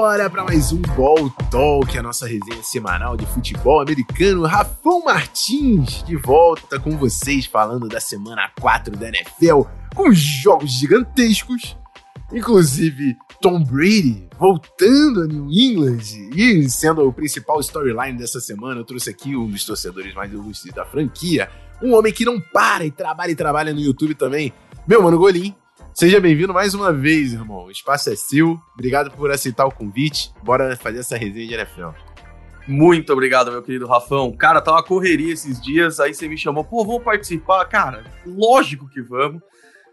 Bora para mais um Ball Talk, a nossa resenha semanal de futebol americano. Rafão Martins de volta com vocês falando da semana 4 da NFL, com jogos gigantescos, inclusive Tom Brady voltando a New England e sendo o principal storyline dessa semana. Eu trouxe aqui um dos torcedores mais ilustres da franquia, um homem que não para e trabalha e trabalha no YouTube também, meu mano Golim. Seja bem-vindo mais uma vez, irmão. O espaço é seu. Obrigado por aceitar o convite. Bora fazer essa resenha de NFL. Muito obrigado, meu querido Rafão. Cara, tá uma correria esses dias, aí você me chamou, pô, vamos participar? Cara, lógico que vamos.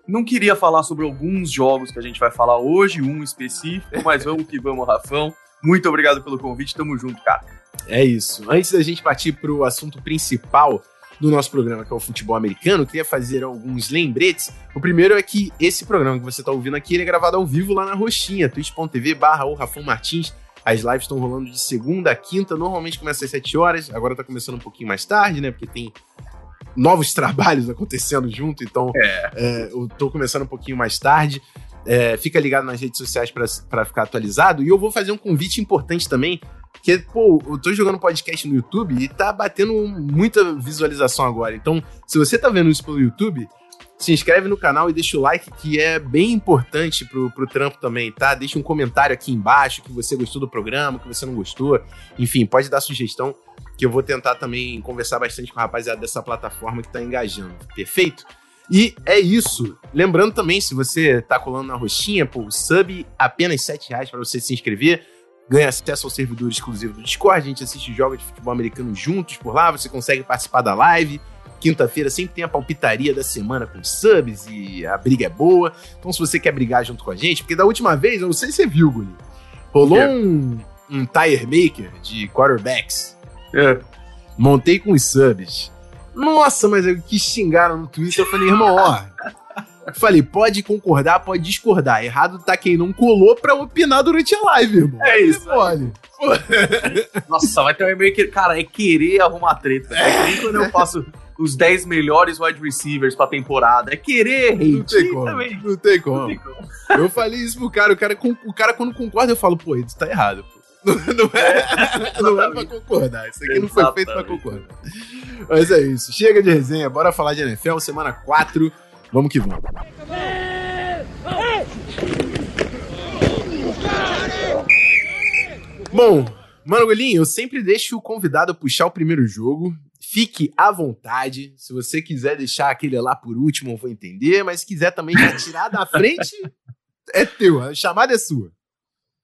Não queria falar sobre alguns jogos que a gente vai falar hoje, um específico, mas vamos que vamos, Rafão. Muito obrigado pelo convite, tamo junto, cara. É isso. Antes da gente partir pro assunto principal, do nosso programa, que é o futebol americano, queria fazer alguns lembretes. O primeiro é que esse programa que você está ouvindo aqui, é gravado ao vivo lá na Roxinha, twitch.tv barra o Rafão Martins. As lives estão rolando de segunda a quinta, normalmente começa às 7 horas, agora tá começando um pouquinho mais tarde, né? Porque tem novos trabalhos acontecendo junto, então é. É, eu tô começando um pouquinho mais tarde. É, fica ligado nas redes sociais para ficar atualizado. E eu vou fazer um convite importante também porque, pô, eu tô jogando podcast no YouTube e tá batendo muita visualização agora. Então, se você tá vendo isso pelo YouTube, se inscreve no canal e deixa o like, que é bem importante pro, pro trampo também, tá? Deixa um comentário aqui embaixo que você gostou do programa, que você não gostou. Enfim, pode dar sugestão, que eu vou tentar também conversar bastante com a rapaziada dessa plataforma que tá engajando. Perfeito? E é isso. Lembrando também, se você tá colando na roxinha, pô, sub apenas R$ reais para você se inscrever ganha acesso ao servidor exclusivo do Discord, a gente assiste jogos de futebol americano juntos por lá, você consegue participar da live. Quinta-feira sempre tem a palpitaria da semana com subs e a briga é boa. Então, se você quer brigar junto com a gente, porque da última vez, eu não sei se você viu, Guni, rolou é. um, um tire maker de quarterbacks. É. Montei com os subs. Nossa, mas eu que xingaram no Twitter. Eu falei, irmão, ó, Falei, pode concordar, pode discordar. Errado tá quem não colou pra opinar durante a live, irmão. É isso. Olha. Nossa, vai ter um e-mail que. Cara, é querer arrumar treta. É que nem quando eu faço os 10 melhores wide receivers pra temporada. É querer hate. Não tem como. Também. Não tem como. Não tem como. Eu falei isso pro cara, o cara, o cara quando concorda, eu falo, pô, isso tá errado, pô. Não, não, é, não é pra concordar. Isso aqui não foi feito pra concordar. Mas é isso. Chega de resenha, bora falar de NFL, semana 4. Vamos que vamos. Bom, Mano Golinho, eu sempre deixo o convidado puxar o primeiro jogo. Fique à vontade. Se você quiser deixar aquele lá por último, eu vou entender. Mas se quiser também já tirar da frente, é teu. A chamada é sua.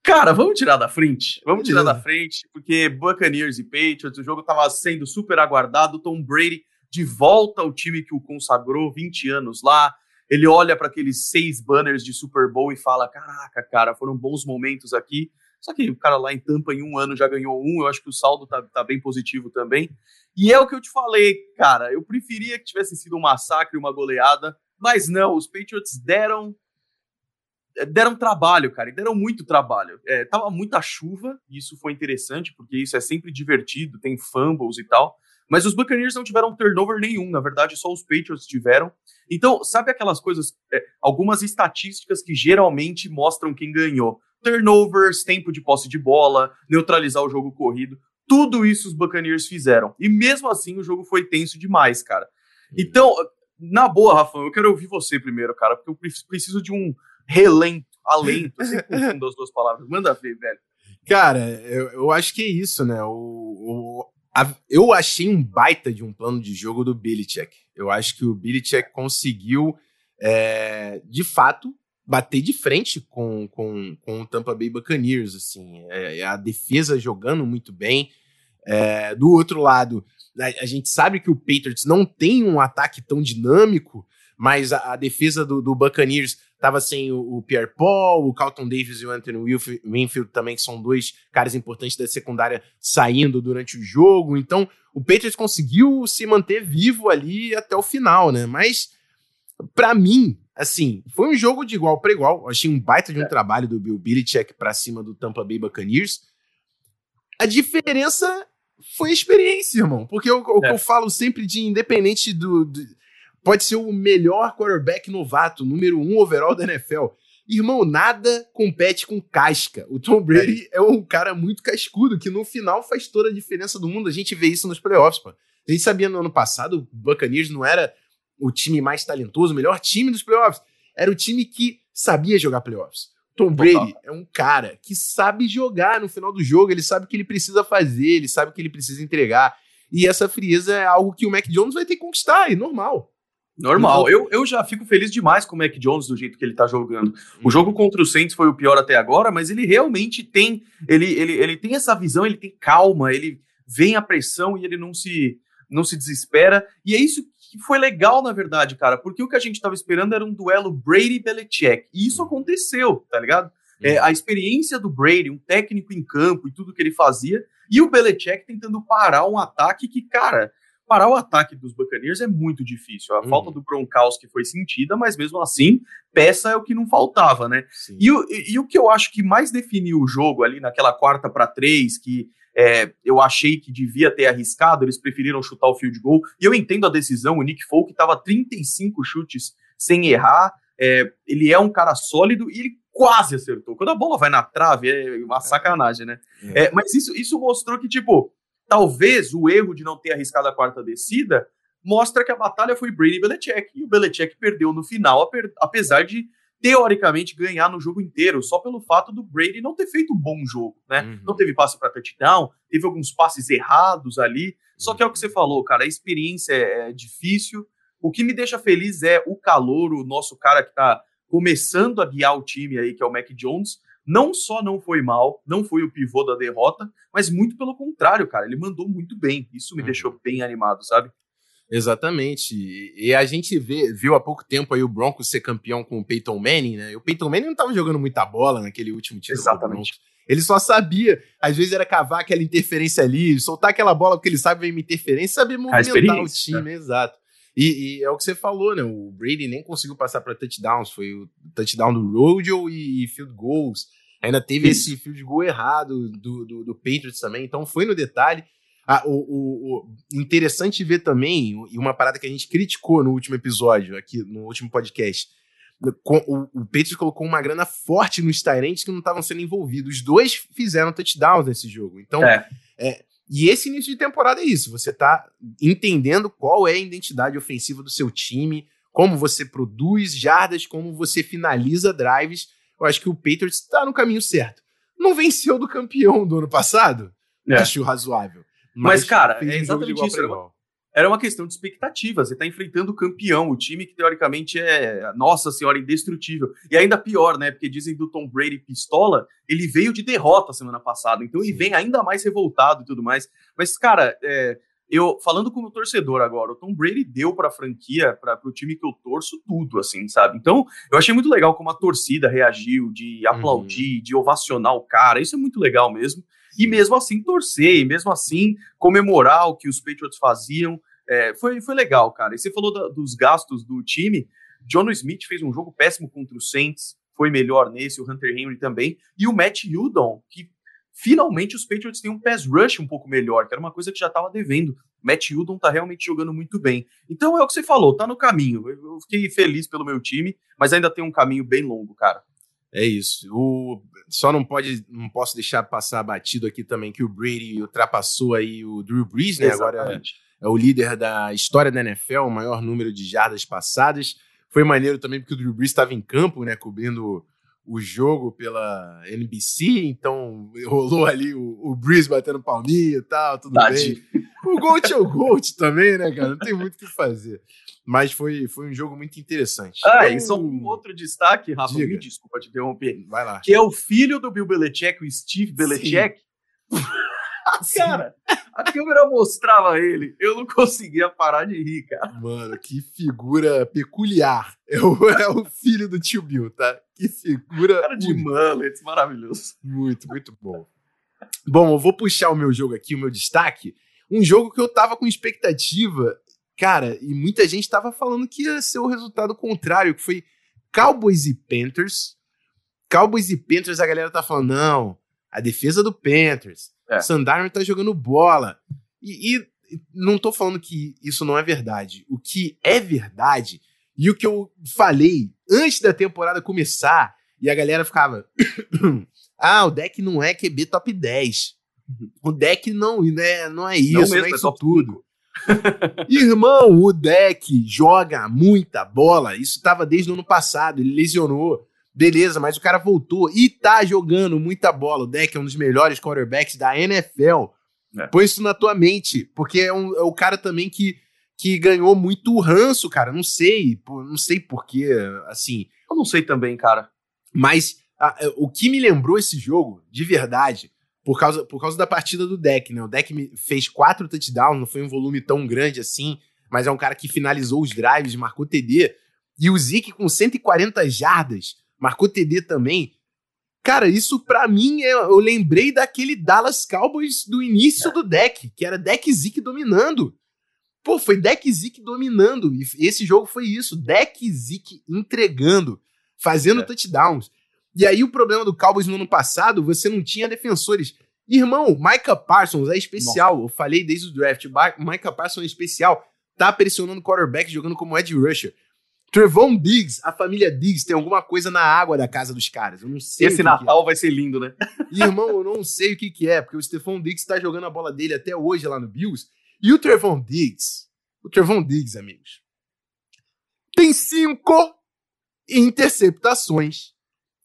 Cara, vamos tirar da frente. Vamos tirar da frente, porque Buccaneers e Patriots, o jogo tava sendo super aguardado. Tom Brady de volta ao time que o consagrou 20 anos lá. Ele olha para aqueles seis banners de Super Bowl e fala: Caraca, cara, foram bons momentos aqui. Só que o cara lá em Tampa, em um ano, já ganhou um. Eu acho que o saldo tá, tá bem positivo também. E é o que eu te falei, cara. Eu preferia que tivesse sido um massacre, uma goleada. Mas não, os Patriots deram deram trabalho, cara, e deram muito trabalho. É, tava muita chuva, e isso foi interessante, porque isso é sempre divertido, tem fumbles e tal. Mas os Buccaneers não tiveram turnover nenhum, na verdade, só os Patriots tiveram. Então, sabe aquelas coisas, é, algumas estatísticas que geralmente mostram quem ganhou? Turnovers, tempo de posse de bola, neutralizar o jogo corrido. Tudo isso os Buccaneers fizeram. E mesmo assim, o jogo foi tenso demais, cara. Então, na boa, Rafa, eu quero ouvir você primeiro, cara, porque eu preciso de um relento, alento, assim, confundo as duas palavras. Manda ver, velho. Cara, eu, eu acho que é isso, né? O, o, a, eu achei um baita de um plano de jogo do Belichick. Eu acho que o Belichick conseguiu, é, de fato, bater de frente com, com, com o Tampa Bay Buccaneers. Assim, é, é a defesa jogando muito bem. É, do outro lado, a, a, gente sabe que o Patriots não tem um ataque tão dinâmico, mas a, a defesa do, do Buccaneers Tava sem o, o, Pierre Paul, o Carlton Davis e o Anthony Winfield também, que são dois caras importantes da secundária saindo durante o jogo. Então, o Patriots conseguiu se manter vivo ali até o final, né? Mas, para mim, assim, foi um jogo de igual para igual. Eu achei um baita de um é. trabalho do Bill Belichick para cima do Tampa Bay Buccaneers. A diferença foi a experiência, irmão. Porque o, o é. que eu falo sempre de independente do, do pode ser o melhor quarterback novato, número um overall da NFL. Irmão, nada compete com casca. O Tom Brady é. é um cara muito cascudo, que no final faz toda a diferença do mundo. A gente vê isso nos playoffs, pô. A gente sabia no ano passado, o Buccaneers não era o time mais talentoso, o melhor time dos playoffs. Era o time que sabia jogar playoffs. Tom Brady é um cara que sabe jogar no final do jogo, ele sabe o que ele precisa fazer, ele sabe o que ele precisa entregar. E essa frieza é algo que o Mac Jones vai ter que conquistar, é normal. Normal. Eu, eu já fico feliz demais com o Mac Jones do jeito que ele tá jogando. O jogo contra o Saints foi o pior até agora, mas ele realmente tem. Ele, ele, ele tem essa visão, ele tem calma, ele vem a pressão e ele não se, não se desespera. E é isso que foi legal, na verdade, cara, porque o que a gente tava esperando era um duelo Brady-Belichick. E isso aconteceu, tá ligado? É, a experiência do Brady, um técnico em campo e tudo que ele fazia, e o Belichick tentando parar um ataque que, cara, parar o ataque dos Buccaneers é muito difícil. A uhum. falta do Gronkowski foi sentida, mas mesmo assim, peça é o que não faltava, né? E o, e, e, o que eu acho que mais definiu o jogo ali naquela quarta para três, que é, eu achei que devia ter arriscado, eles preferiram chutar o field goal. E eu entendo a decisão, o Nick Folk estava 35 chutes sem errar. É, ele é um cara sólido e ele quase acertou. Quando a bola vai na trave, é uma sacanagem, né? É. é mas isso, isso mostrou que, tipo, talvez o erro de não ter arriscado a quarta descida mostra que a batalha foi Brady e Belichick. E o Belichick perdeu no final, apesar de teoricamente ganhar no jogo inteiro, só pelo fato do Brady não ter feito um bom jogo, né? Uhum. Não teve passe para touchdown, teve alguns passes errados ali. Só que é o que você falou, cara, a experiência é, é difícil. O que me deixa feliz é o calor, o nosso cara que tá começando a guiar o time aí, que é o Mac Jones, não só não foi mal, não foi o pivô da derrota, mas muito pelo contrário, cara. Ele mandou muito bem. Isso me uhum. deixou bem animado, sabe? Exatamente. E a gente vê, viu há pouco tempo aí o Broncos ser campeão com o Peyton Manning, né? E o Peyton Manning não estava jogando muita bola naquele último título. Exatamente. Ele só sabia, às vezes era cavar aquela interferência ali, soltar aquela bola porque ele sabe vem uma interferência, saber movimentar o time, né? exato. E, e, é o que você falou, né? O Brady nem conseguiu passar para touchdowns, foi o touchdown do Rojo e field goals. Ainda teve Isso. esse field goal errado do, do, do, Patriots também, então foi no detalhe. Ah, o, o, o, interessante ver também, e uma parada que a gente criticou no último episódio, aqui no último podcast, o, o Patriots colocou uma grana forte nos Tyrants que não estavam sendo envolvidos. Os dois fizeram touchdowns nesse jogo. Então, é. É, e esse início de temporada é isso. Você tá entendendo qual é a identidade ofensiva do seu time, como você produz jardas, como você finaliza drives. Eu acho que o Patriots está no caminho certo. Não venceu do campeão do ano passado? É. Acho razoável. Mas, mas cara, é exatamente isso era uma questão de expectativa. Você está enfrentando o campeão, o time que teoricamente é, nossa senhora, indestrutível. E ainda pior, né? Porque dizem do Tom Brady pistola, ele veio de derrota semana passada. Então ele vem ainda mais revoltado e tudo mais. Mas, cara, é, eu falando como torcedor agora, o Tom Brady deu para a franquia, para o time que eu torço, tudo, assim, sabe? Então, eu achei muito legal como a torcida reagiu, de aplaudir, uhum. de ovacionar o cara. Isso é muito legal mesmo e mesmo assim torcer, e mesmo assim comemorar o que os Patriots faziam. É, foi, foi legal, cara. E você falou da, dos gastos do time. John Smith fez um jogo péssimo contra o Saints, foi melhor nesse, o Hunter Henry também. E o Matt Judon, que finalmente os Patriots têm um pass rush um pouco melhor, que era uma coisa que já estava devendo. Matt Judon tá realmente jogando muito bem. Então é o que você falou, tá no caminho. Eu fiquei feliz pelo meu time, mas ainda tem um caminho bem longo, cara. É isso. O, só não pode, não posso deixar passar batido aqui também que o Brady ultrapassou aí o Drew Brees, né? Exatamente. Agora é o líder da história da NFL, o maior número de jardas passadas. Foi maneiro também porque o Drew Brees estava em campo, né, cobrindo o jogo pela NBC, então rolou ali o, o Breeze batendo palminha e tal, tudo bem. O Gold é o Gold também, né, cara? Não tem muito o que fazer. Mas foi, foi um jogo muito interessante. Ah, então, e só um outro destaque, Rafa, diga. me desculpa te interromper. Vai lá. Que é o filho do Bill Belichick, o Steve Belichick. cara, a câmera mostrava ele. Eu não conseguia parar de rir, cara. Mano, que figura peculiar. É o, é o filho do tio Bill, tá? Que figura. Cara de mullets, maravilhoso. Muito, muito bom. Bom, eu vou puxar o meu jogo aqui, o meu destaque. Um jogo que eu tava com expectativa Cara, e muita gente estava falando que ia ser o resultado contrário, que foi Cowboys e Panthers. Cowboys e Panthers, a galera tá falando, não, a defesa do Panthers. É. Sandarno tá jogando bola. E, e não tô falando que isso não é verdade. O que é verdade, e o que eu falei antes da temporada começar, E a galera ficava. ah, o deck não é QB top 10. O deck não, né, não é isso, não, mesmo, não é isso é tudo. Irmão, o deck joga muita bola. Isso estava desde o ano passado. Ele lesionou. Beleza, mas o cara voltou e tá jogando muita bola. O deck é um dos melhores quarterbacks da NFL. É. Põe isso na tua mente, porque é, um, é o cara também que, que ganhou muito ranço, cara. Não sei, não sei porquê, assim. Eu não sei também, cara. Mas a, o que me lembrou esse jogo, de verdade, por causa, por causa da partida do deck, né? O deck fez quatro touchdowns, não foi um volume tão grande assim, mas é um cara que finalizou os drives, marcou TD. E o Zeke com 140 jardas, marcou TD também. Cara, isso para mim, é, eu lembrei daquele Dallas Cowboys do início é. do deck, que era deck Zeke dominando. Pô, foi deck Zeke dominando. E esse jogo foi isso, deck Zeke entregando, fazendo é. touchdowns. E aí o problema do Cowboys no ano passado, você não tinha defensores. Irmão, Micah Parsons é especial. Nossa. Eu falei desde o draft. Micah Parsons é especial. Tá pressionando o quarterback jogando como Ed Rusher. Trevon Diggs, a família Diggs tem alguma coisa na água da casa dos caras. Eu não sei. Esse Natal é. vai ser lindo, né? Irmão, eu não sei o que, que é, porque o Stephon Diggs tá jogando a bola dele até hoje lá no Bills. E o Trevon Diggs, o Trevon Diggs, amigos, tem cinco interceptações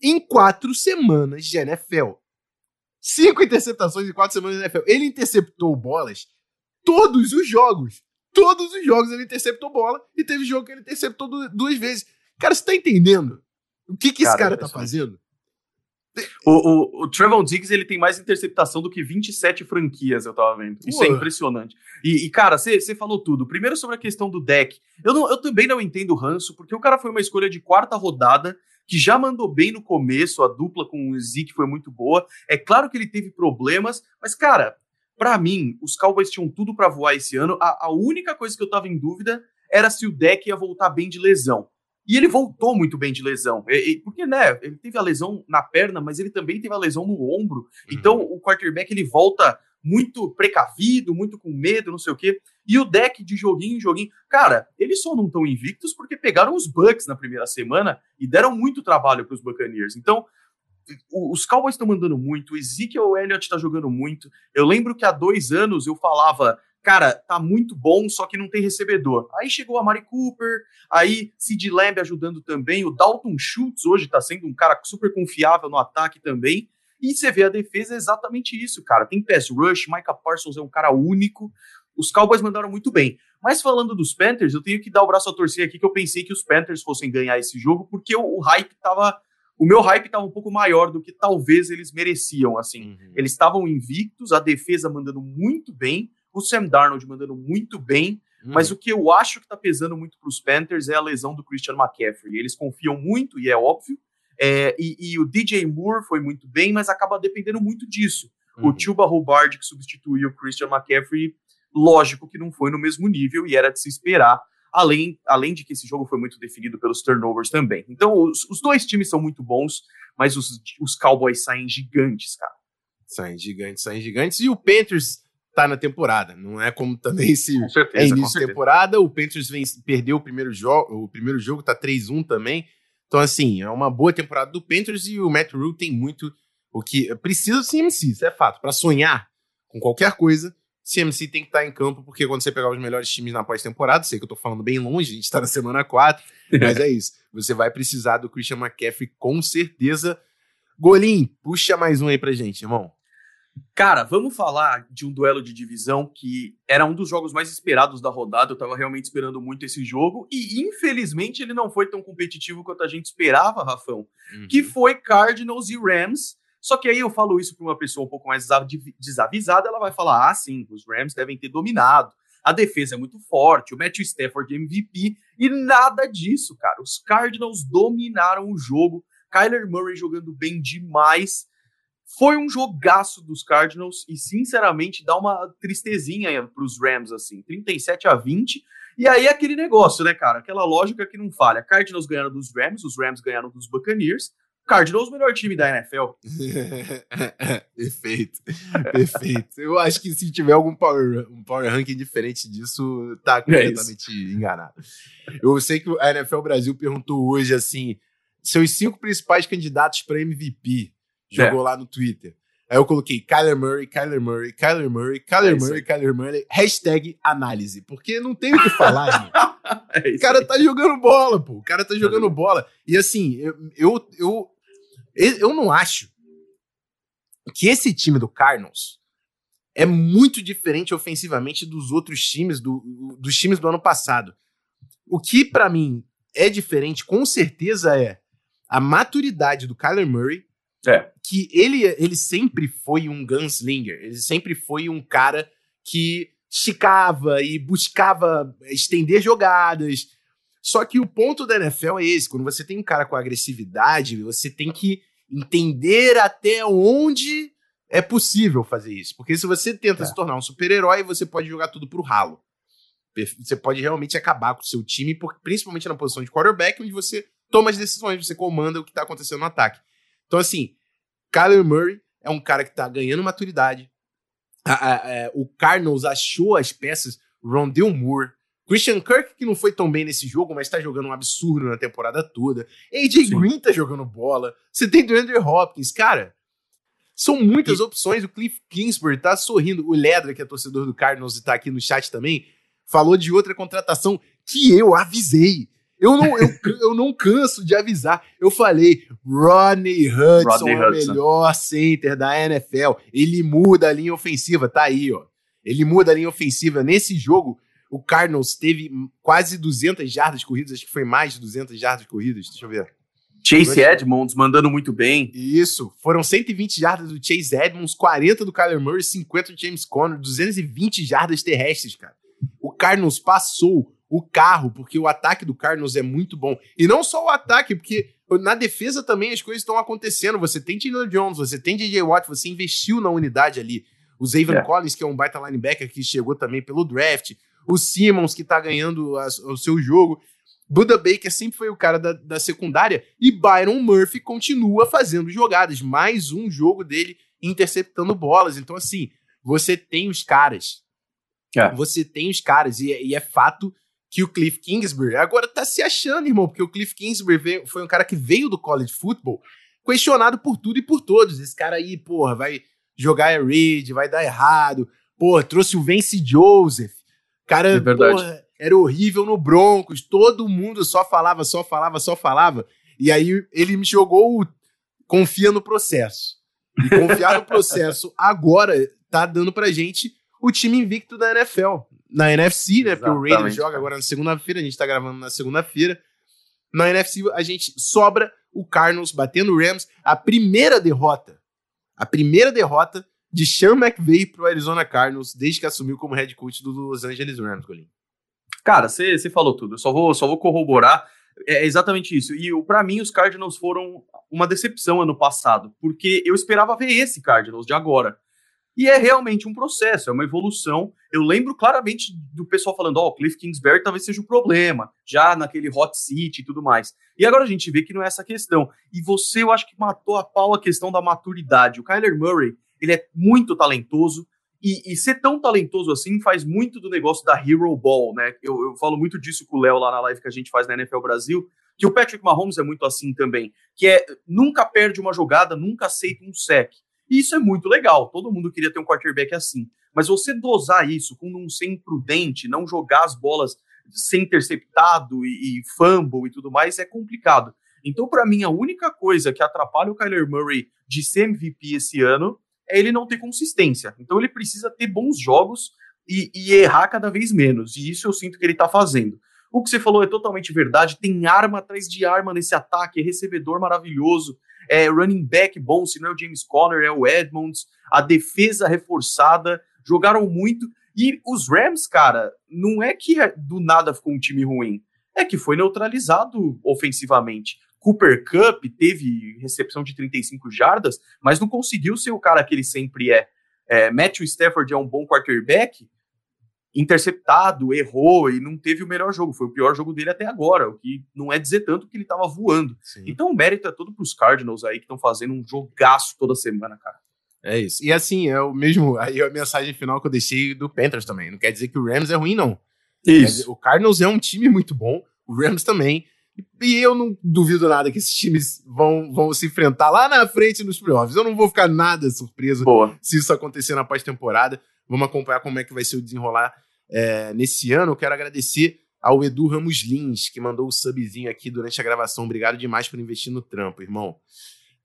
em quatro semanas de NFL. Cinco interceptações em quatro semanas de NFL. Ele interceptou bolas todos os jogos. Todos os jogos ele interceptou bola e teve jogo que ele interceptou duas vezes. Cara, você tá entendendo o que, que cara, esse cara tá fazendo? O, o, o Trevon Diggs ele tem mais interceptação do que 27 franquias, eu tava vendo. Isso é impressionante. E, e cara, você falou tudo. Primeiro sobre a questão do deck. Eu, não, eu também não entendo o ranço, porque o cara foi uma escolha de quarta rodada que já mandou bem no começo, a dupla com o Zeke foi muito boa. É claro que ele teve problemas, mas, cara, para mim, os Cowboys tinham tudo para voar esse ano. A, a, única coisa que eu tava em dúvida era se o deck ia voltar bem de lesão. E ele voltou muito bem de lesão. Porque, né, ele teve a lesão na perna, mas ele também teve a lesão no ombro. Uhum. Então, o quarterback, ele volta muito precavido, muito com medo, não sei o quê. E o deck de joguinho em joguinho. Cara, eles só não estão invictos porque pegaram os Bucks na primeira semana e deram muito trabalho para os Buccaneers. Então, os Cowboys estão mandando muito, o Ezekiel Elliott está jogando muito. Eu lembro que há dois anos eu falava, cara, tá muito bom, só que não tem recebedor. Aí chegou a Mari Cooper, aí Sid Lamb ajudando também, o Dalton Schultz hoje está sendo um cara super confiável no ataque também. E você vê a defesa é exatamente isso, cara. Tem pass rush, Micah Parsons é um cara único. Os Cowboys mandaram muito bem. Mas falando dos Panthers, eu tenho que dar o braço a torcer aqui que eu pensei que os Panthers fossem ganhar esse jogo, porque o, o hype tava. O meu hype tava um pouco maior do que talvez eles mereciam, assim. Uhum. Eles estavam invictos, a defesa mandando muito bem, o Sam Darnold mandando muito bem, uhum. mas o que eu acho que tá pesando muito para os Panthers é a lesão do Christian McCaffrey. Eles confiam muito, e é óbvio, é, e, e, o DJ Moore foi muito bem, mas acaba dependendo muito disso. Uhum. O Tuba Hubbard, que substituiu o Christian McCaffrey, lógico que não foi no mesmo nível e era de se esperar. Além, além de que esse jogo foi muito definido pelos turnovers também. Então, os, os dois times são muito bons, mas os, os Cowboys saem gigantes, cara. Saem gigantes, saem gigantes. E o Panthers tá na temporada. Não é como também se certeza, é início de temporada. O Panthers vem, perdeu o primeiro jogo, o primeiro jogo tá 3-1 também. Então, assim, é uma boa temporada do Panthers e o Matt Rule tem muito o que precisa do CMC, isso é fato. Para sonhar com qualquer coisa, CMC tem que estar tá em campo, porque quando você pegar os melhores times na pós-temporada, sei que eu tô falando bem longe, a gente tá na semana 4, mas é isso. Você vai precisar do Christian McCaffrey com certeza. Golim, puxa mais um aí pra gente, irmão. Cara, vamos falar de um duelo de divisão que era um dos jogos mais esperados da rodada. Eu tava realmente esperando muito esse jogo e infelizmente ele não foi tão competitivo quanto a gente esperava, Rafão. Uhum. Que foi Cardinals e Rams. Só que aí eu falo isso para uma pessoa um pouco mais desavisada, ela vai falar: "Ah, sim, os Rams devem ter dominado. A defesa é muito forte, o Matthew Stafford MVP e nada disso, cara. Os Cardinals dominaram o jogo. Kyler Murray jogando bem demais. Foi um jogaço dos Cardinals e, sinceramente, dá uma tristezinha para os Rams, assim, 37 a 20. E aí aquele negócio, né, cara? Aquela lógica que não falha. Cardinals ganharam dos Rams, os Rams ganharam dos Buccaneers. Cardinals, melhor time da NFL. perfeito, perfeito. Eu acho que se tiver algum power, um power ranking diferente disso, tá é completamente é enganado. Eu sei que a NFL Brasil perguntou hoje assim: seus cinco principais candidatos para MVP. Jogou é. lá no Twitter. Aí eu coloquei Kyler Murray, Kyler Murray, Kyler Murray, Kyler é Murray, Kyler Murray, hashtag análise. Porque não tem o que falar. É o cara tá jogando bola, pô. O cara tá jogando bola. E assim, eu, eu, eu, eu não acho que esse time do Cardinals é muito diferente ofensivamente dos outros times, do, dos times do ano passado. O que para mim é diferente, com certeza, é a maturidade do Kyler Murray é. Que ele, ele sempre foi um gunslinger, ele sempre foi um cara que esticava e buscava estender jogadas. Só que o ponto da NFL é esse: quando você tem um cara com agressividade, você tem que entender até onde é possível fazer isso. Porque se você tenta é. se tornar um super-herói, você pode jogar tudo pro ralo. Você pode realmente acabar com o seu time, principalmente na posição de quarterback, onde você toma as decisões, você comanda o que está acontecendo no ataque. Então, assim, Kyler Murray é um cara que tá ganhando maturidade. É, o Cardinals achou as peças. Rondell Moore. Christian Kirk, que não foi tão bem nesse jogo, mas tá jogando um absurdo na temporada toda. AJ Sim. Green tá jogando bola. Você tem DeAndre Hopkins. Cara, são muitas opções. O Cliff Kingsbury tá sorrindo. O Ledra, que é torcedor do Cardinals e tá aqui no chat também, falou de outra contratação que eu avisei. Eu não, eu, eu não canso de avisar. Eu falei, Rodney Hudson Rodney é o melhor center da NFL. Ele muda a linha ofensiva, tá aí, ó. Ele muda a linha ofensiva. Nesse jogo, o Cardinals teve quase 200 jardas corridas, acho que foi mais de 200 jardas corridas. Deixa eu ver. Chase Edmonds mandando muito bem. Isso. Foram 120 jardas do Chase Edmonds, 40 do Kyler Murray, 50 do James Conner, 220 jardas terrestres, cara. O Cardinals passou o carro, porque o ataque do Cardinals é muito bom. E não só o ataque, porque na defesa também as coisas estão acontecendo. Você tem Taylor Jones, você tem DJ Watt, você investiu na unidade ali. O Zayvon é. Collins, que é um baita linebacker que chegou também pelo draft. O Simmons, que tá ganhando a, o seu jogo. Buda Baker sempre foi o cara da, da secundária. E Byron Murphy continua fazendo jogadas. Mais um jogo dele interceptando bolas. Então, assim, você tem os caras. É. Você tem os caras. E, e é fato que o Cliff Kingsbury agora tá se achando, irmão, porque o Cliff Kingsbury veio, foi um cara que veio do college football questionado por tudo e por todos. Esse cara aí, porra, vai jogar a Reed, vai dar errado. Porra, trouxe o Vance Joseph. Cara, é porra, era horrível no Broncos. Todo mundo só falava, só falava, só falava. E aí ele me jogou o confia no processo. E confiar no processo agora tá dando pra gente o time invicto da NFL na NFC, né? Exatamente. Porque o Raiders joga agora na segunda-feira, a gente tá gravando na segunda-feira. Na NFC, a gente sobra o Cardinals batendo o Rams. A primeira derrota, a primeira derrota de Sean McVay pro Arizona Cardinals desde que assumiu como head coach do Los Angeles Rams, Golinho. Cara, você falou tudo. Eu só vou, só vou corroborar. É exatamente isso. E para mim, os Cardinals foram uma decepção ano passado, porque eu esperava ver esse Cardinals de agora. E é realmente um processo, é uma evolução. Eu lembro claramente do pessoal falando, ó, oh, Cliff Kingsbury talvez seja o problema, já naquele hot seat e tudo mais. E agora a gente vê que não é essa questão. E você, eu acho que matou a pau a questão da maturidade. O Kyler Murray, ele é muito talentoso, e, e, ser tão talentoso assim faz muito do negócio da Hero Ball, né? Eu, eu falo muito disso com o Léo lá na live que a gente faz na NFL Brasil, que o Patrick Mahomes é muito assim também, que é nunca perde uma jogada, nunca aceita um sec. E isso é muito legal. Todo mundo queria ter um quarterback assim. Mas você dosar isso com não ser imprudente, não jogar as bolas sem interceptado e, e fumble e tudo mais, é complicado. Então, para mim, a única coisa que atrapalha o Kyler Murray de ser MVP esse ano é ele não ter consistência. Então, ele precisa ter bons jogos e, e errar cada vez menos. E isso eu sinto que ele tá fazendo. O que você falou é totalmente verdade. Tem arma atrás de arma nesse ataque, é recebedor maravilhoso é running back bom, se não é o James Conner, é o Edmonds, a defesa reforçada, jogaram muito. E os Rams, cara, não é que é, do nada ficou um time ruim, é que foi neutralizado ofensivamente. Cooper Cup teve recepção de 35 jardas, mas não conseguiu ser o cara que ele sempre é. é Matthew Stafford é um bom quarterback, interceptado, errou e não teve o melhor jogo. Foi o pior jogo dele até agora, o que não é dizer tanto que ele estava voando. Sim. Então o mérito é todo para os Cardinals aí que estão fazendo um jogaço toda semana, cara. É isso. E assim, é o mesmo. Aí a mensagem final que eu deixei do Panthers também. Não quer dizer que o Rams é ruim, não. Isso. o Cardinals é um time muito bom, o Rams também. E eu não duvido nada que esses times vão, vão se enfrentar lá na frente nos playoffs. Eu não vou ficar nada surpreso Boa. se isso acontecer na pós-temporada. Vamos acompanhar como é que vai ser o desenrolar é, nesse ano. Eu quero agradecer ao Edu Ramos Lins, que mandou o subzinho aqui durante a gravação. Obrigado demais por investir no trampo, irmão.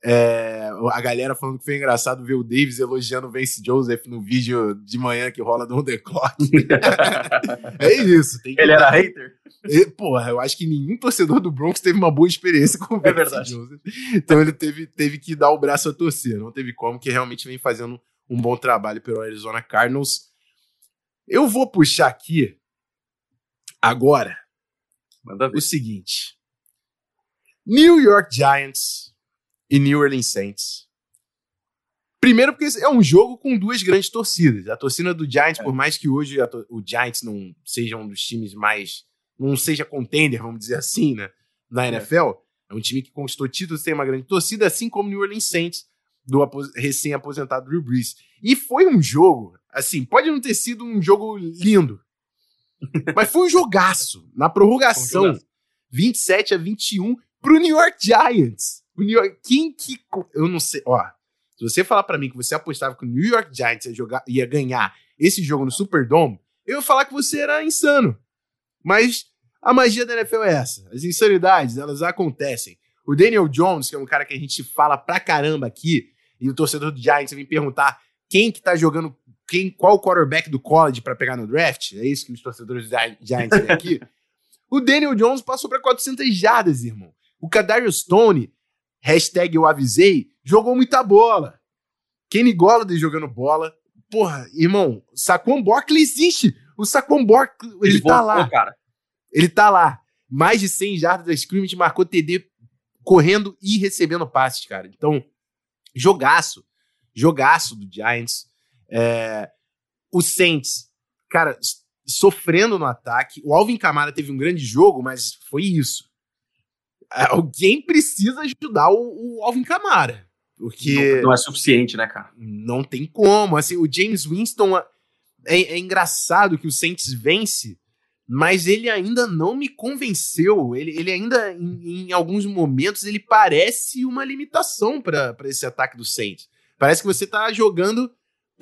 É, a galera falando que foi engraçado ver o Davis elogiando o Vance Joseph no vídeo de manhã que rola do The Clock. é isso. Ele era hater? E, porra, eu acho que nenhum torcedor do Broncos teve uma boa experiência com o é verdade. Joseph. Então ele teve, teve que dar o braço a torcer. Não teve como, que realmente vem fazendo um bom trabalho pelo Arizona Cardinals. Eu vou puxar aqui agora o seguinte: New York Giants e New Orleans Saints. Primeiro, porque é um jogo com duas grandes torcidas. A torcida do Giants, é. por mais que hoje o Giants não seja um dos times mais. não seja contender, vamos dizer assim, né, na NFL, é. é um time que conquistou títulos, tem uma grande torcida, assim como o New Orleans Saints, do recém-aposentado Drew Brees. E foi um jogo, assim, pode não ter sido um jogo lindo, mas foi um jogaço. Na prorrogação, um jogaço. 27 a 21 pro New York Giants. O New York, quem que. Eu não sei. Ó, se você falar para mim que você apostava que o New York Giants ia, jogar, ia ganhar esse jogo no Superdome, eu ia falar que você era insano. Mas a magia da NFL é essa. As insanidades, elas acontecem. O Daniel Jones, que é um cara que a gente fala pra caramba aqui, e o torcedor do Giants vem perguntar quem que tá jogando, quem, qual o quarterback do college para pegar no draft, é isso que os torcedores do Giants vêm aqui. o Daniel Jones passou para 400 jardas, irmão. O Kadarius Stone, hashtag eu avisei, jogou muita bola. Kenny Golladay jogando bola. Porra, irmão, Saquon Barkley existe. O Saquon Barkley, ele, ele tá voltou, lá. Cara. Ele tá lá. Mais de 100 jardas da scrimmage, marcou TD correndo e recebendo passes, cara. Então, jogaço. Jogaço do Giants. É, o Saints, cara, sofrendo no ataque. O Alvin Kamara teve um grande jogo, mas foi isso. É, alguém precisa ajudar o, o Alvin Kamara. Porque. Não, não, é suficiente, né, cara? Não tem como. Assim, o James Winston. É, é engraçado que o Saints vence mas ele ainda não me convenceu. Ele, ele ainda, em, em alguns momentos, ele parece uma limitação para esse ataque do Saints. Parece que você tá jogando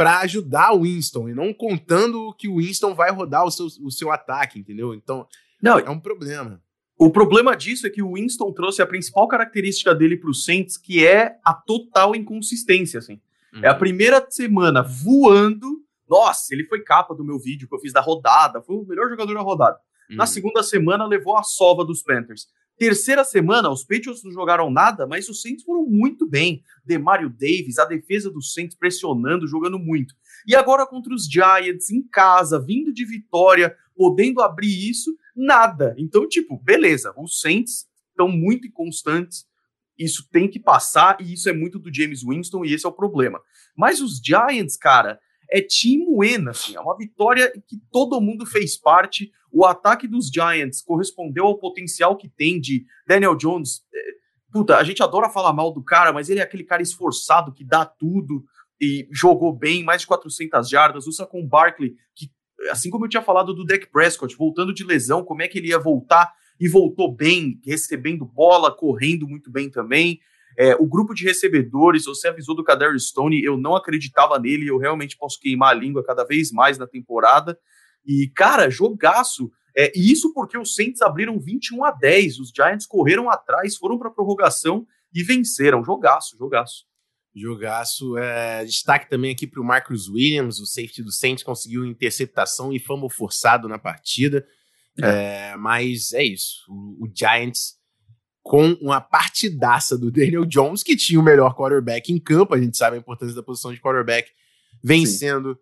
para ajudar o Winston e não contando que o Winston vai rodar o seu, o seu ataque, entendeu? Então, não, é um problema. O problema disso é que o Winston trouxe a principal característica dele para o Saints, que é a total inconsistência, assim. Uhum. É a primeira semana voando nossa, ele foi capa do meu vídeo que eu fiz da rodada, foi o melhor jogador da rodada. Uhum. Na segunda semana, levou a sova dos Panthers. Terceira semana, os Patriots não jogaram nada, mas os Saints foram muito bem. Demario Davis, a defesa dos Saints pressionando, jogando muito. E agora contra os Giants, em casa, vindo de vitória, podendo abrir isso, nada. Então, tipo, beleza, os Saints estão muito inconstantes, isso tem que passar, e isso é muito do James Winston, e esse é o problema. Mas os Giants, cara, é Team Win, assim, é uma vitória que todo mundo fez parte. O ataque dos Giants correspondeu ao potencial que tem de Daniel Jones. É, puta, a gente adora falar mal do cara, mas ele é aquele cara esforçado que dá tudo e jogou bem, mais de 400 jardas. Usa com Barkley, que assim como eu tinha falado do Dak Prescott, voltando de lesão, como é que ele ia voltar e voltou bem, recebendo bola, correndo muito bem também. É, o grupo de recebedores, você avisou do Kadarius Stone, eu não acreditava nele, eu realmente posso queimar a língua cada vez mais na temporada. E, cara, jogaço. É, e isso porque os Saints abriram 21 a 10, os Giants correram atrás, foram para prorrogação e venceram. Jogaço, jogaço. Jogaço. É, destaque também aqui para o Marcus Williams, o safety do Saints conseguiu interceptação e fumble forçado na partida. É. É, mas é isso. O, o Giants com uma partidaça do Daniel Jones, que tinha o melhor quarterback em campo, a gente sabe a importância da posição de quarterback, vencendo Sim.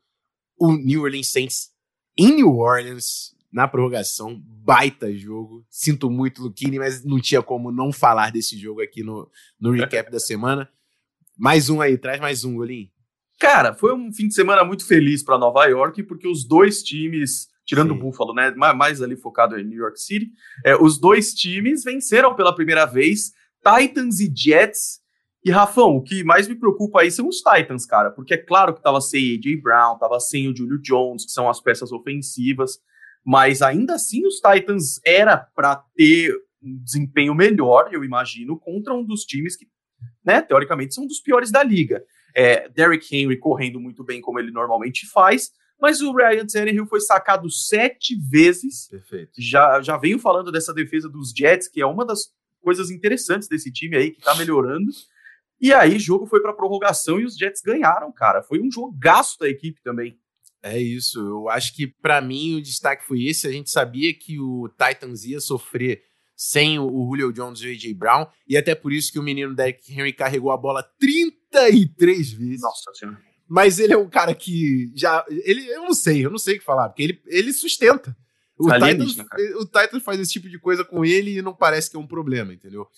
o New Orleans Saints em New Orleans na prorrogação, baita jogo. Sinto muito, Luquini, mas não tinha como não falar desse jogo aqui no, no recap da semana. Mais um aí, traz mais um, Golim. Cara, foi um fim de semana muito feliz para Nova York, porque os dois times tirando Sim. o Buffalo, né? Mais ali focado em New York City. É, os dois times venceram pela primeira vez, Titans e Jets. E Rafão, o que mais me preocupa aí são os Titans, cara, porque é claro que tava sem AJ Brown, tava sem o Julio Jones, que são as peças ofensivas, mas ainda assim os Titans era para ter um desempenho melhor, eu imagino, contra um dos times que, né, teoricamente, são dos piores da liga. É, Derrick Henry correndo muito bem como ele normalmente faz, mas o Ryan Tannehill foi sacado sete vezes. Perfeito. Já, já venho falando dessa defesa dos Jets, que é uma das coisas interessantes desse time aí, que tá melhorando. E aí, jogo foi para prorrogação e os Jets ganharam, cara. Foi um jogaço da equipe também. É isso. Eu acho que para mim o destaque foi esse. A gente sabia que o Titans ia sofrer sem o Julio Jones e o AJ Brown, e até por isso que o menino Derrick Henry carregou a bola 33 vezes. Nossa senhora. Mas ele é um cara que já. Ele, eu não sei, eu não sei o que falar, porque ele, ele sustenta. O Titans, o Titans faz esse tipo de coisa com ele e não parece que é um problema, entendeu?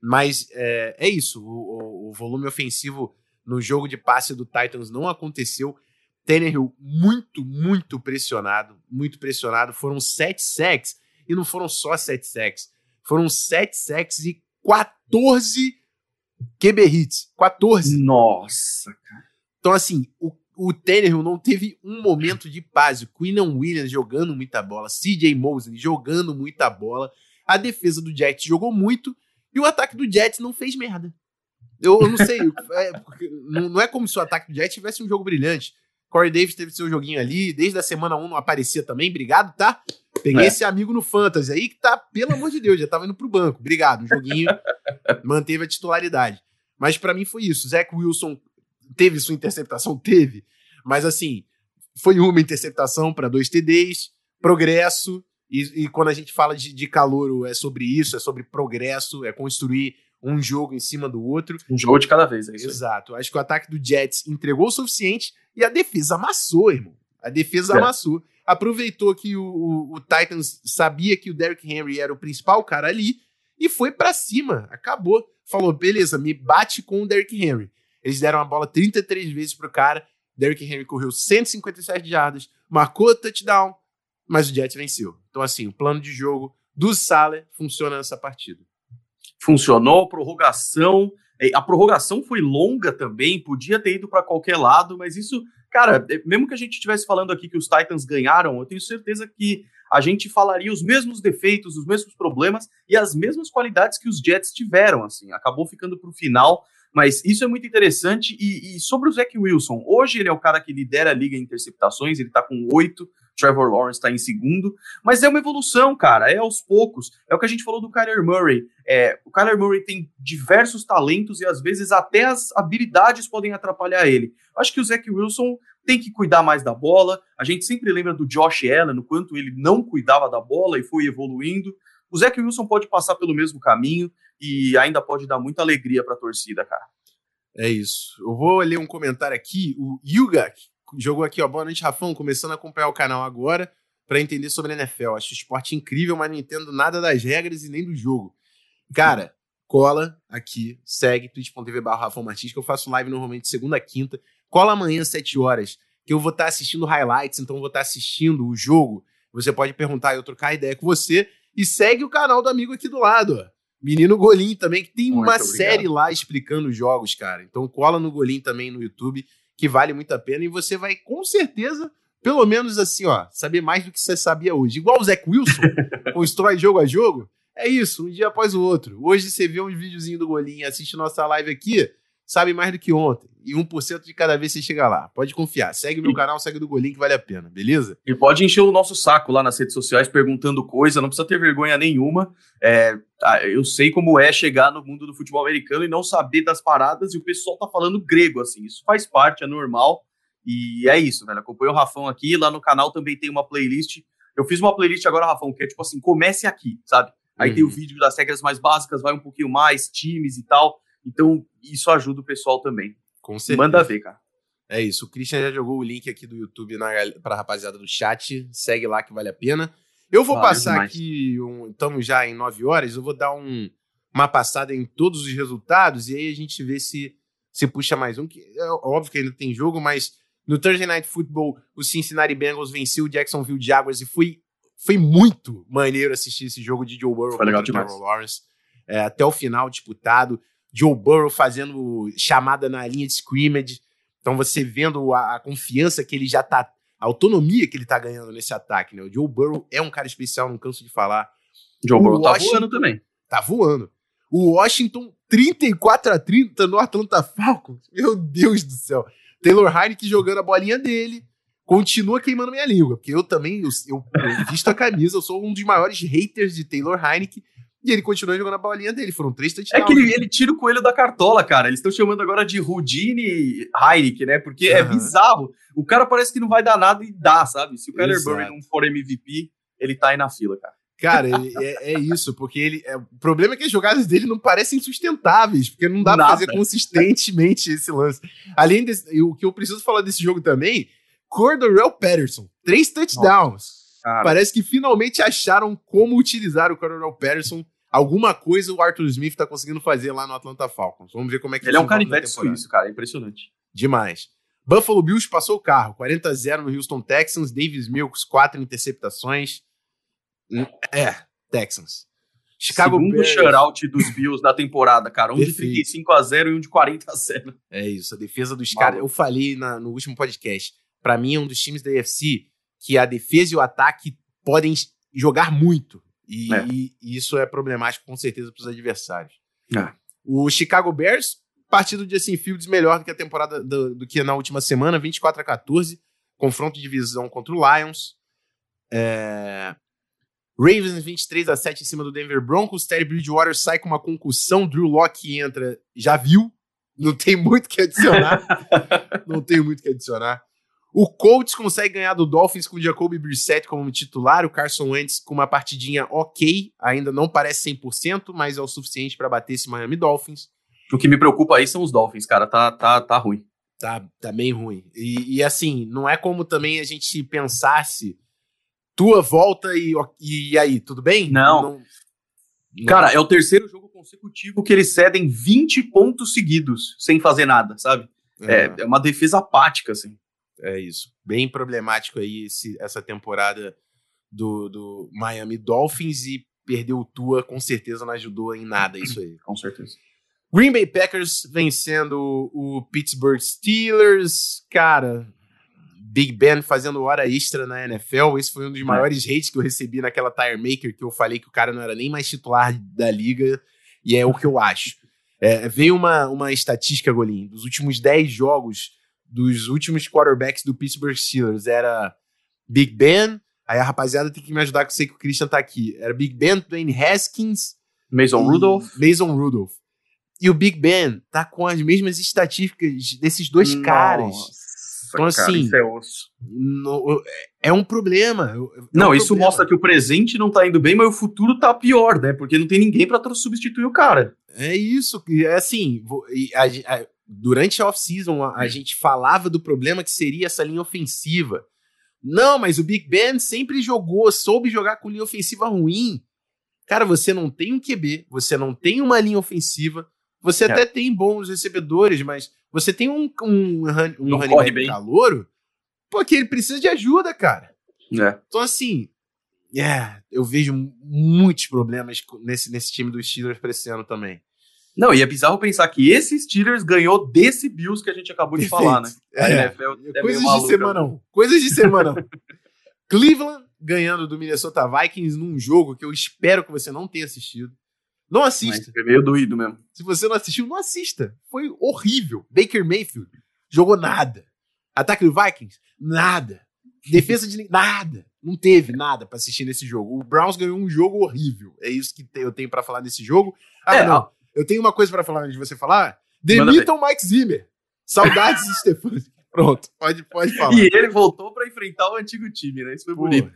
Mas é, é isso. O, o, o volume ofensivo no jogo de passe do Titans não aconteceu. Tannehill muito, muito pressionado, muito pressionado. Foram sete sacks e não foram só sete sacks. Foram sete sacks e 14 QB hits. 14. Nossa, cara. Então, assim, o, o Tannehill não teve um momento de paz. O Quinnan Williams jogando muita bola, CJ Mosley jogando muita bola. A defesa do Jets jogou muito e o ataque do Jets não fez merda. Eu, eu não sei, é, não, não, é como se o ataque do Jets tivesse um jogo brilhante. Corey Davis teve seu joguinho ali, desde a semana 1 não aparecia também, obrigado, tá? Peguei é. esse amigo no Fantasy aí que tá, pelo amor de Deus, já tava indo pro banco. Obrigado, o joguinho manteve a titularidade. Mas para mim foi isso. Zach Wilson teve sua interceptação? Teve. Mas assim, foi uma interceptação para dois TDs, progresso. E, e, quando a gente fala de, de calor, é sobre isso, é sobre progresso, é construir um jogo em cima do outro. Um jogo de cada vez, é isso. Exato. Acho que o ataque do Jets entregou o suficiente e a defesa amassou, irmão. A defesa é. amassou. Aproveitou que o, o, o, Titans sabia que o Derrick Henry era o principal cara ali e foi para cima. Acabou. Falou, beleza, me bate com o Derrick Henry. Eles deram a bola 33 vezes pro cara. Derrick Henry correu 157 jardas, marcou touchdown, mas o Jets venceu. Então, assim, o plano de jogo do Salah funciona nessa partida. Funcionou, prorrogação. A prorrogação foi longa também, podia ter ido para qualquer lado, mas isso, cara, é, mesmo que a gente estivesse falando aqui que os Titans ganharam, eu tenho certeza que a gente falaria os mesmos defeitos, os mesmos problemas e as mesmas qualidades que os Jets tiveram, assim. Acabou ficando para o final. Mas isso é muito interessante. E, e, sobre o Zach Wilson, hoje ele é o cara que lidera a liga em interceptações, ele tá com oito. Trevor Lawrence está em segundo, mas é uma evolução, cara, é aos poucos. É o que a gente falou do Kyler Murray. É, o Kyler Murray tem diversos talentos e às vezes até as habilidades podem atrapalhar ele. Acho que o Zach Wilson tem que cuidar mais da bola. A gente sempre lembra do Josh Allen, o quanto ele não cuidava da bola e foi evoluindo. O Zach Wilson pode passar pelo mesmo caminho e ainda pode dar muita alegria para a torcida, cara. É isso. Eu vou ler um comentário aqui. O Yuga jogou aqui, ó. Boa noite, Rafão. Começando a acompanhar o canal agora para entender sobre a NFL. Acho o esporte incrível, mas não entendo nada das regras e nem do jogo. Cara, cola aqui, segue twitch.tv barra Rafão Martins, que eu faço live normalmente segunda a quinta. Cola amanhã, 7 horas, que eu vou estar tá assistindo highlights, então vou estar tá assistindo o jogo. Você pode perguntar e eu trocar ideia com você. E segue o canal do amigo aqui do lado, ó. Menino Golim também, que tem Muito uma obrigado. série lá explicando os jogos, cara. Então cola no Golim também no YouTube, que vale muito a pena. E você vai, com certeza, pelo menos assim, ó, saber mais do que você sabia hoje. Igual o Zach Wilson, constrói jogo a jogo. É isso, um dia após o outro. Hoje você vê um videozinho do Golim, assiste nossa live aqui, sabe mais do que ontem. E 1% de cada vez você chega lá. Pode confiar. Segue meu canal, segue do Golim que vale a pena, beleza? E pode encher o nosso saco lá nas redes sociais perguntando coisa, não precisa ter vergonha nenhuma. É, eu sei como é chegar no mundo do futebol americano e não saber das paradas e o pessoal tá falando grego, assim. Isso faz parte, é normal. E é isso, velho. Acompanha o Rafão aqui. Lá no canal também tem uma playlist. Eu fiz uma playlist agora, Rafão, que é tipo assim: comece aqui, sabe? Aí uhum. tem o vídeo das regras mais básicas, vai um pouquinho mais, times e tal. Então, isso ajuda o pessoal também. Com certeza. Manda ver, cara. É isso. O Christian já jogou o link aqui do YouTube para a rapaziada do chat. Segue lá que vale a pena. Eu vou passar demais. aqui, um, estamos já em 9 horas, eu vou dar um, uma passada em todos os resultados e aí a gente vê se, se puxa mais um. Que é óbvio que ainda tem jogo, mas no Thursday Night Football, o Cincinnati Bengals venceu o Jacksonville Jaguars e foi, foi muito maneiro assistir esse jogo de Joe Burrow o Trevor Lawrence. É, até o final disputado. Joe Burrow fazendo chamada na linha de scrimmage. Então você vendo a, a confiança que ele já tá, a autonomia que ele tá ganhando nesse ataque, né? O Joe Burrow é um cara especial, não canso de falar. Joe o Burrow tá Washington, tá voando também. tá voando. O Washington 34 a 30 no Atlanta Falcons. Meu Deus do céu. Taylor Heineken jogando a bolinha dele. Continua queimando minha língua, porque eu também, eu, eu, eu visto a camisa, eu sou um dos maiores haters de Taylor Heineken. E ele continua jogando a bolinha dele. Foram três touchdowns. É que ele, ele tira o coelho da cartola, cara. Eles estão chamando agora de Rudine Heineken, né? Porque uhum. é bizarro. O cara parece que não vai dar nada e dá, sabe? Se o Kyler Murray não for MVP, ele tá aí na fila, cara. Cara, é, é, isso, porque ele. É, o problema é que as jogadas dele não parecem sustentáveis, porque não dá Nada. pra fazer consistentemente esse lance. Além desse, o que eu preciso falar desse jogo também, Cordell Patterson, três touchdowns. Parece que finalmente acharam como utilizar o Cordell Patterson. Alguma coisa o Arthur Smith tá conseguindo fazer lá no Atlanta Falcons. Vamos ver como é que ele é um canivete suíço, cara, é impressionante. Demais. Buffalo Bills passou o carro, 40 a 0 no Houston Texans, Davis Mills, quatro interceptações. É, Texans. Chicago Segundo Bears. shutout dos Bills da temporada, cara. Um Perfeito. de 35 a 0 e um de 40 a 0. É isso, a defesa dos caras. Eu falei na, no último podcast. Para mim, é um dos times da UFC que a defesa e o ataque podem jogar muito. E, é. e, isso é problemático, com certeza, para os adversários. É. O Chicago Bears, partido de assim, Fields melhor do que a temporada do, do, que na última semana, 24 a 14. Confronto de divisão contra o Lions. É, Ravens 23 a 7 em cima do Denver Broncos. Terry Bridgewater sai com uma concussão. Drew Locke entra, já viu. Não tem muito que adicionar. não tem muito que adicionar. O Colts consegue ganhar do Dolphins com o Jacoby Brissett como titular. O Carson Wentz com uma partidinha ok. Ainda não parece 100%, mas é o suficiente para bater esse Miami Dolphins. O que me preocupa aí são os Dolphins, cara. Tá, tá, tá ruim. Tá, tá bem ruim. E, e assim, não é como também a gente pensasse tua volta e, e aí, tudo bem? Não. não, não. Cara, é o terceiro jogo consecutivo que eles cedem 20 pontos seguidos sem fazer nada, sabe? É, é, é uma defesa apática, assim. É isso. Bem problemático aí esse, essa temporada do, do Miami Dolphins e perdeu o Tua, com certeza não ajudou em nada isso aí. com certeza. Green Bay Packers vencendo o Pittsburgh Steelers. Cara, Big Ben fazendo hora extra na NFL. Esse foi um dos é. maiores hates que eu recebi naquela Tire Maker, que eu falei que o cara não era nem mais titular da liga, e é o que eu acho. É, veio uma, uma estatística, Golim, dos últimos 10 jogos dos últimos quarterbacks do Pittsburgh Steelers. Era Big Ben, aí a rapaziada tem que me ajudar, que eu sei que o Christian tá aqui. Era Big Ben, Dwayne Haskins... Mason Rudolph. Mason Rudolph. E o Big Ben tá com as mesmas estatísticas desses dois Nossa. caras. Então, assim, isso é. No, é um problema. É não, um isso problema. mostra que o presente não tá indo bem, mas o futuro tá pior, né? Porque não tem ninguém para substituir o cara. É isso. É assim, a, a, durante a off-season a, a hum. gente falava do problema que seria essa linha ofensiva. Não, mas o Big Ben sempre jogou, soube jogar com linha ofensiva ruim. Cara, você não tem um QB, você não tem uma linha ofensiva, você é. até tem bons recebedores, mas você tem um, um, um running back calouro, porque ele precisa de ajuda, cara. É. Então, assim, é, eu vejo muitos problemas nesse, nesse time dos Steelers para esse ano também. Não, e é bizarro pensar que esse Steelers ganhou desse Bills que a gente acabou de falar, né? É, é coisas de semana um. Coisas de semana Cleveland ganhando do Minnesota Vikings num jogo que eu espero que você não tenha assistido. Não assista. Foi meio doído mesmo. Se você não assistiu, não assista. Foi horrível. Baker Mayfield jogou nada. Ataque do Vikings? Nada. Defesa de nada. Não teve nada para assistir nesse jogo. O Browns ganhou um jogo horrível. É isso que eu tenho para falar desse jogo. Ah, é, não. Eu tenho uma coisa para falar antes de você falar. Demitam Mike Zimmer. Saudades de Stefan. Pronto, pode, pode falar. E ele voltou para enfrentar o antigo time, né? Isso foi Pô. bonito.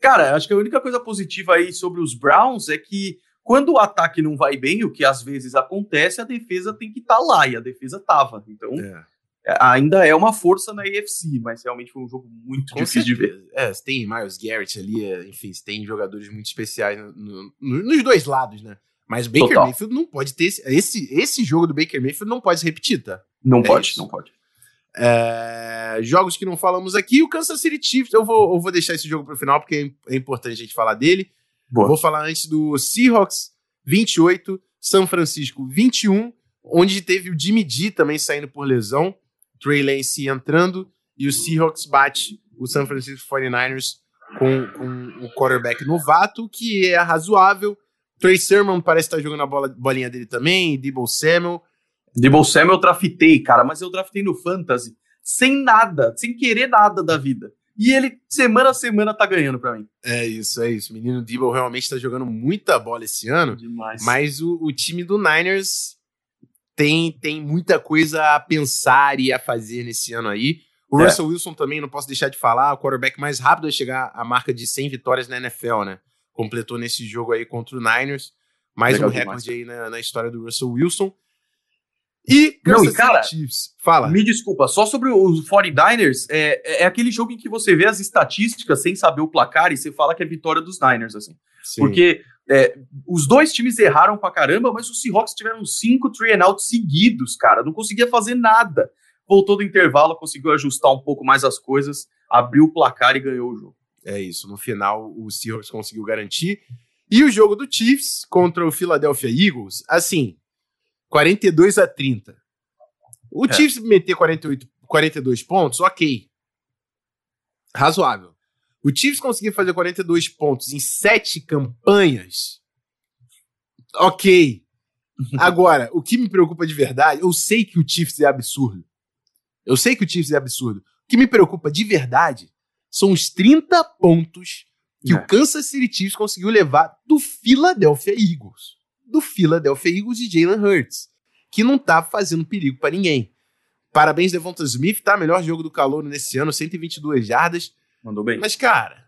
Cara, acho que a única coisa positiva aí sobre os Browns é que quando o ataque não vai bem, o que às vezes acontece, a defesa tem que estar tá lá, e a defesa tava. Então, é. é ainda é uma força na AFC, mas realmente foi um jogo muito Com difícil certeza. de ver. É, tem Miles Garrett ali, é, enfim, tem jogadores muito especiais no, no, nos dois lados, né? Mas o Baker Total. Mayfield não pode ter. Esse, esse, esse jogo do Baker Mayfield não pode se repetir, tá? Não é pode, isso. não pode. É, jogos que não falamos aqui, o Kansas City Chiefs. Eu vou, eu vou deixar esse jogo para o final, porque é importante a gente falar dele. Boa. Vou falar antes do Seahawks 28, São Francisco 21, onde teve o Jimmy G também saindo por lesão, Trey Lance entrando, e o Seahawks bate o São Francisco 49ers com, com o quarterback novato, que é razoável, Trey Sermon parece estar tá jogando a bola, bolinha dele também, Debo Samuel. Debo Samuel eu draftei, cara, mas eu draftei no Fantasy sem nada, sem querer nada da vida. E ele, semana a semana, tá ganhando para mim. É isso, é isso. O menino Debo realmente tá jogando muita bola esse ano. Demais. Mas o, o time do Niners tem, tem muita coisa a pensar e a fazer nesse ano aí. O é. Russell Wilson também, não posso deixar de falar, o quarterback mais rápido a chegar à marca de 100 vitórias na NFL, né? Completou nesse jogo aí contra o Niners. Mais Legal um recorde aí na, na história do Russell Wilson. E Não, e cara, Chiefs. Fala. Me desculpa, só sobre os 49ers, é, é aquele jogo em que você vê as estatísticas sem saber o placar e você fala que é vitória dos Niners, assim. Sim. Porque é, os dois times erraram pra caramba, mas os Seahawks tiveram cinco three and out seguidos, cara. Não conseguia fazer nada. Voltou do intervalo, conseguiu ajustar um pouco mais as coisas, abriu o placar e ganhou o jogo. É isso. No final, o Seahawks conseguiu garantir. E o jogo do Chiefs contra o Philadelphia Eagles, assim, 42 a 30. O é. Chiefs meter 48, 42 pontos, ok. Razoável. O Chiefs conseguir fazer 42 pontos em sete campanhas, ok. Agora, o que me preocupa de verdade, eu sei que o Chiefs é absurdo. Eu sei que o Chiefs é absurdo. O que me preocupa de verdade são os 30 pontos que é. o Kansas City Chiefs conseguiu levar do Philadelphia Eagles do Philadelphia Eagles e Jalen Hurts, que não tá fazendo perigo para ninguém. Parabéns, Devonta Smith, tá? Melhor jogo do calor nesse ano, 122 jardas. Mandou bem. Mas, cara,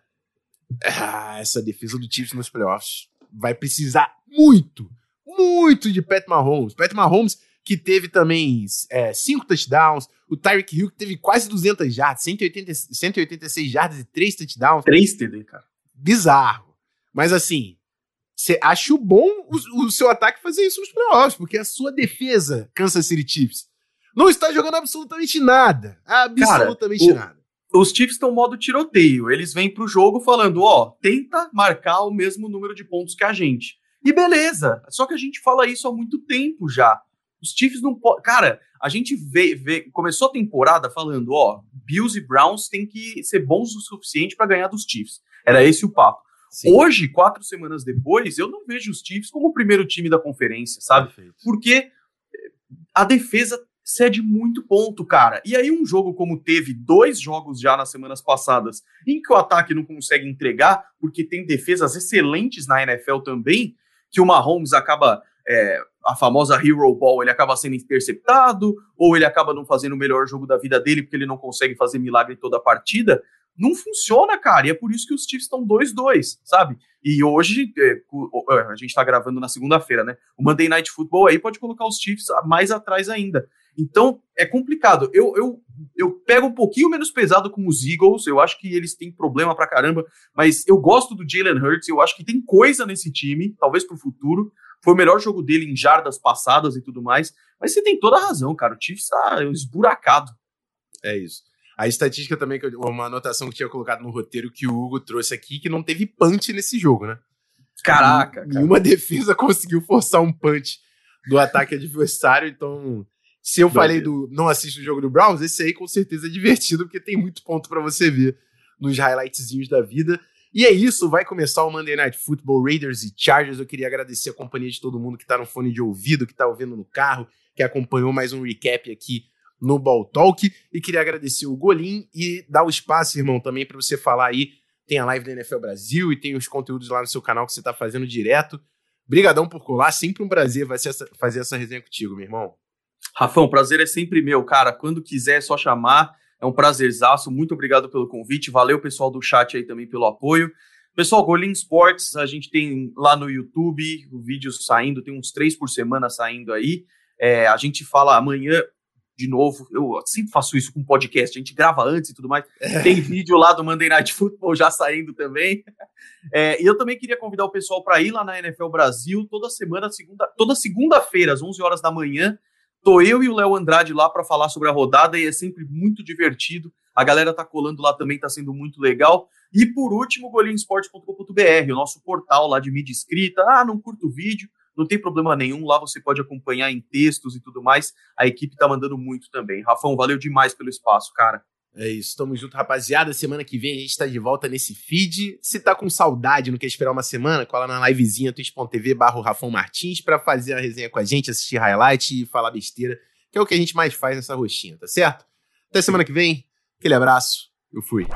ah, essa defesa do Chiefs nos playoffs vai precisar muito, muito de Pat Mahomes. Pat Mahomes que teve também é, cinco touchdowns, o Tyreek Hill que teve quase 200 jardas, 180, 186 jardas e três touchdowns. Três TD, cara. Bizarro. Mas assim, você acha bom o, o, seu ataque fazer isso nos playoffs, porque a sua defesa, Kansas City Chiefs, não está jogando absolutamente nada. Absolutamente Cara, o, nada. Os Chiefs estão modo tiroteio. Eles vêm pro jogo falando: ó, tenta marcar o mesmo número de pontos que a gente. E beleza. Só que a gente fala isso há muito tempo já. Os Chiefs não podem. Cara, a gente vê, vê, começou a temporada falando: ó, Bills e Browns têm que ser bons o suficiente para ganhar dos Chiefs. Era esse o papo. Sim. Hoje, quatro semanas depois, eu não vejo os Chiefs como o primeiro time da conferência, sabe? Perfeito. Porque a defesa cede muito ponto, cara. E aí, um jogo como teve dois jogos já nas semanas passadas, em que o ataque não consegue entregar, porque tem defesas excelentes na NFL também, que o Mahomes acaba. É, a famosa Hero Ball, ele acaba sendo interceptado, ou ele acaba não fazendo o melhor jogo da vida dele porque ele não consegue fazer milagre toda a partida não funciona, cara. E é por isso que os Chiefs estão 2-2, sabe? E hoje, é, é, a gente tá gravando na segunda-feira, né? O Monday Night Football aí pode colocar os Chiefs mais atrás ainda. Então, é complicado. Eu, eu, eu pego um pouquinho menos pesado com os Eagles. Eu acho que eles têm problema pra caramba. Mas eu gosto do Jalen Hurts. Eu acho que tem coisa nesse time, talvez pro futuro. Foi o melhor jogo dele em jardas passadas e tudo mais. Mas você tem toda a razão, cara. O Chiefs tá esburacado. É isso. A estatística também, uma anotação que tinha colocado no roteiro que o Hugo trouxe aqui, que não teve punch nesse jogo, né? Caraca! Nenhuma defesa conseguiu forçar um punch do ataque adversário, então. Se eu falei do não assisto o jogo do Browns, esse aí com certeza é divertido, porque tem muito ponto para você ver nos highlightzinhos da vida. E é isso, vai começar o Monday Night Football, Raiders e Chargers. Eu queria agradecer a companhia de todo mundo que tá no fone de ouvido, que tá ouvindo no carro, que acompanhou mais um recap aqui no Ball Talk. E queria agradecer o Golim e dar o espaço, irmão, também para você falar aí. Tem a live da NFL Brasil e tem os conteúdos lá no seu canal que você está fazendo direto. Brigadão por colar, sempre um prazer fazer essa resenha contigo, meu irmão. Rafão, prazer é sempre meu, cara. Quando quiser é só chamar. É um prazerzaço. Muito obrigado pelo convite. Valeu, pessoal do chat aí também pelo apoio. Pessoal, Golim Sports, a gente tem lá no YouTube o vídeo saindo, tem uns três por semana saindo aí. É, a gente fala amanhã, de novo. Eu sempre faço isso com podcast, a gente grava antes e tudo mais. É. Tem vídeo lá do Monday Night Football já saindo também. É, e eu também queria convidar o pessoal para ir lá na NFL Brasil toda semana, segunda, toda segunda-feira, às 11 horas da manhã. Tô eu e o Léo Andrade lá para falar sobre a rodada e é sempre muito divertido. A galera tá colando lá também, tá sendo muito legal. E por último, golinhoesporte.com.br, o nosso portal lá de mídia escrita. Ah, não curto vídeo não tem problema nenhum, lá você pode acompanhar em textos e tudo mais. A equipe tá mandando muito também. Rafão, valeu demais pelo espaço, cara. É isso, tamo junto, rapaziada. Semana que vem a gente tá de volta nesse feed. Se tá com saudade, não quer esperar uma semana, cola na livezinha twitch.tv barro Rafão Martins pra fazer a resenha com a gente, assistir highlight e falar besteira, que é o que a gente mais faz nessa roxinha, tá certo? Até semana que vem, aquele abraço, eu fui.